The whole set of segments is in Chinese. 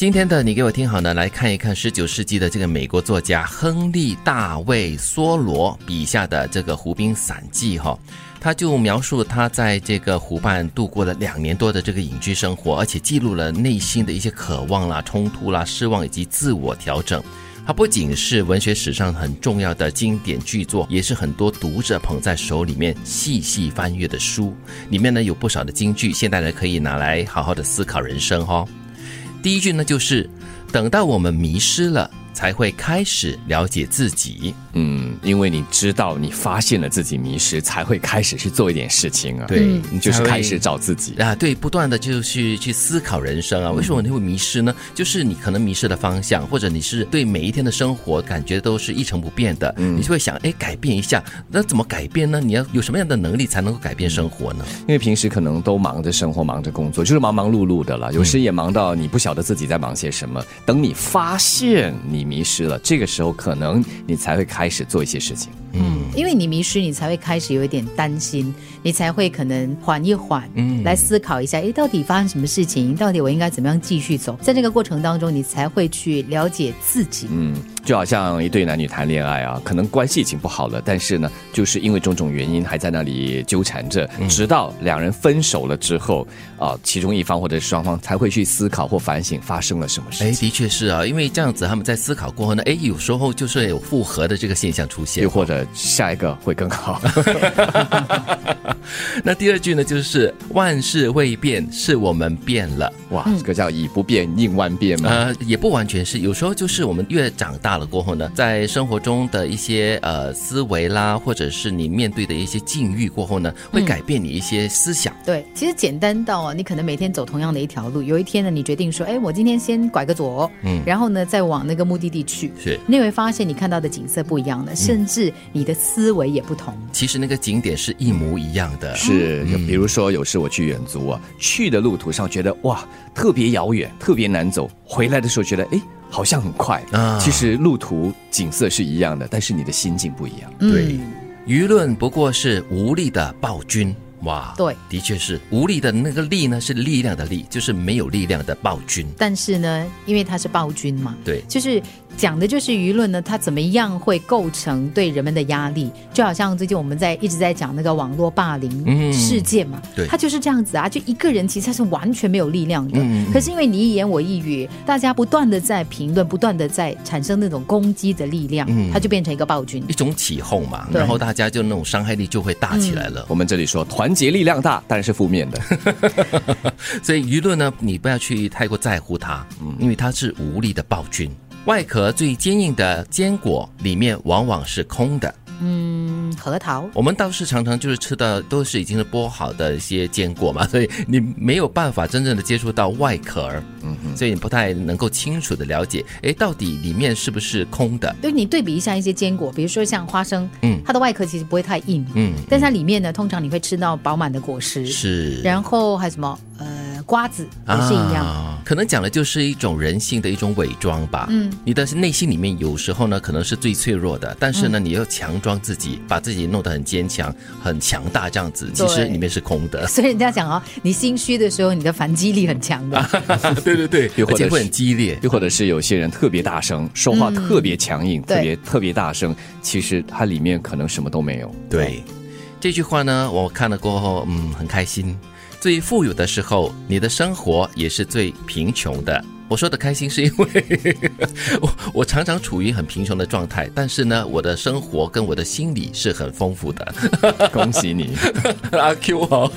今天的你给我听好呢，来看一看十九世纪的这个美国作家亨利·大卫·梭罗笔下的这个《湖滨散记》哈，他就描述他在这个湖畔度过了两年多的这个隐居生活，而且记录了内心的一些渴望啦、冲突啦、失望以及自我调整。它不仅是文学史上很重要的经典巨作，也是很多读者捧在手里面细细翻阅的书。里面呢有不少的金句，现代人可以拿来好好的思考人生哈。第一句呢就是等到我们迷失了。才会开始了解自己，嗯，因为你知道你发现了自己迷失，才会开始去做一点事情啊。对，你就是开始找自己啊。对，不断的就去去思考人生啊。为什么你会迷失呢？就是你可能迷失了方向，或者你是对每一天的生活感觉都是一成不变的，嗯你就会想，哎，改变一下。那怎么改变呢？你要有什么样的能力才能够改变生活呢？因为平时可能都忙着生活，忙着工作，就是忙忙碌碌的了。有时也忙到你不晓得自己在忙些什么。等你发现你。迷失了，这个时候可能你才会开始做一些事情。嗯，因为你迷失，你才会开始有一点担心，你才会可能缓一缓，嗯，来思考一下，哎，到底发生什么事情？到底我应该怎么样继续走？在这个过程当中，你才会去了解自己。嗯。就好像一对男女谈恋爱啊，可能关系已经不好了，但是呢，就是因为种种原因还在那里纠缠着，直到两人分手了之后啊，其中一方或者是双方才会去思考或反省发生了什么事。哎，的确是啊，因为这样子他们在思考过后呢，哎，有时候就是有复合的这个现象出现，又或者下一个会更好。那第二句呢，就是万事未变，是我们变了。哇，这个叫以不变应万变吗？呃，也不完全是，有时候就是我们越长大。大了过后呢，在生活中的一些呃思维啦，或者是你面对的一些境遇过后呢，会改变你一些思想。对，其实简单到啊，你可能每天走同样的一条路，有一天呢，你决定说，哎，我今天先拐个左，嗯，然后呢，再往那个目的地去，是，你会发现你看到的景色不一样的，甚至你的思维也不同。其实那个景点是一模一样的，是，比如说有时我去远足啊，去的路途上觉得哇特别遥远，特别难走，回来的时候觉得哎。好像很快啊，其实路途景色是一样的，但是你的心境不一样。对，舆论不过是无力的暴君。哇，对，的确是无力的那个力呢，是力量的力，就是没有力量的暴君。但是呢，因为他是暴君嘛，对，就是讲的就是舆论呢，它怎么样会构成对人们的压力？就好像最近我们在一直在讲那个网络霸凌事件嘛，对，他就是这样子啊，就一个人其实他是完全没有力量的，可是因为你一言我一语，大家不断的在评论，不断的在产生那种攻击的力量，他就变成一个暴君，一种起哄嘛，然后大家就那种伤害力就会大起来了。我们这里说团。团结力量大，当然是负面的。所以舆论呢，你不要去太过在乎它，嗯，因为它是无力的暴君。外壳最坚硬的坚果，里面往往是空的。嗯，核桃，我们倒是常常就是吃的都是已经是剥好的一些坚果嘛，所以你没有办法真正的接触到外壳，嗯，所以你不太能够清楚的了解，哎，到底里面是不是空的？对，你对比一下一些坚果，比如说像花生，嗯，它的外壳其实不会太硬，嗯，但是它里面呢，通常你会吃到饱满的果实，是，然后还有什么，呃。瓜子也是一样，可能讲的就是一种人性的一种伪装吧。嗯，你的内心里面有时候呢，可能是最脆弱的，但是呢，你要强装自己，把自己弄得很坚强、很强大，这样子，其实里面是空的。所以人家讲哦，你心虚的时候，你的反击力很强的。对 对对，而且会很激烈。又或者是有些人特别大声说话，特别强硬，特别特别大声，其实它里面可能什么都没有。对，这句话呢，我看了过后，嗯，很开心。最富有的时候，你的生活也是最贫穷的。我说的开心是因为 我我常常处于很贫穷的状态，但是呢，我的生活跟我的心理是很丰富的。恭喜你，阿 Q 好。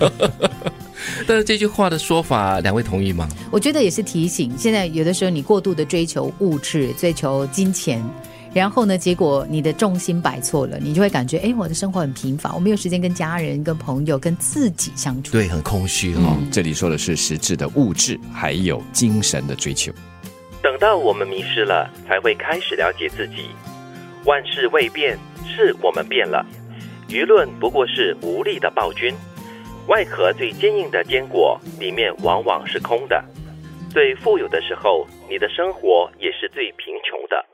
但是这句话的说法，两位同意吗？我觉得也是提醒，现在有的时候你过度的追求物质，追求金钱。然后呢？结果你的重心摆错了，你就会感觉，哎，我的生活很平凡，我没有时间跟家人、跟朋友、跟自己相处。对，很空虚哈。这里说的是实质的物质，还有精神的追求。等到我们迷失了，才会开始了解自己。万事未变，是我们变了。舆论不过是无力的暴君。外壳最坚硬的坚果，里面往往是空的。最富有的时候，你的生活也是最贫穷的。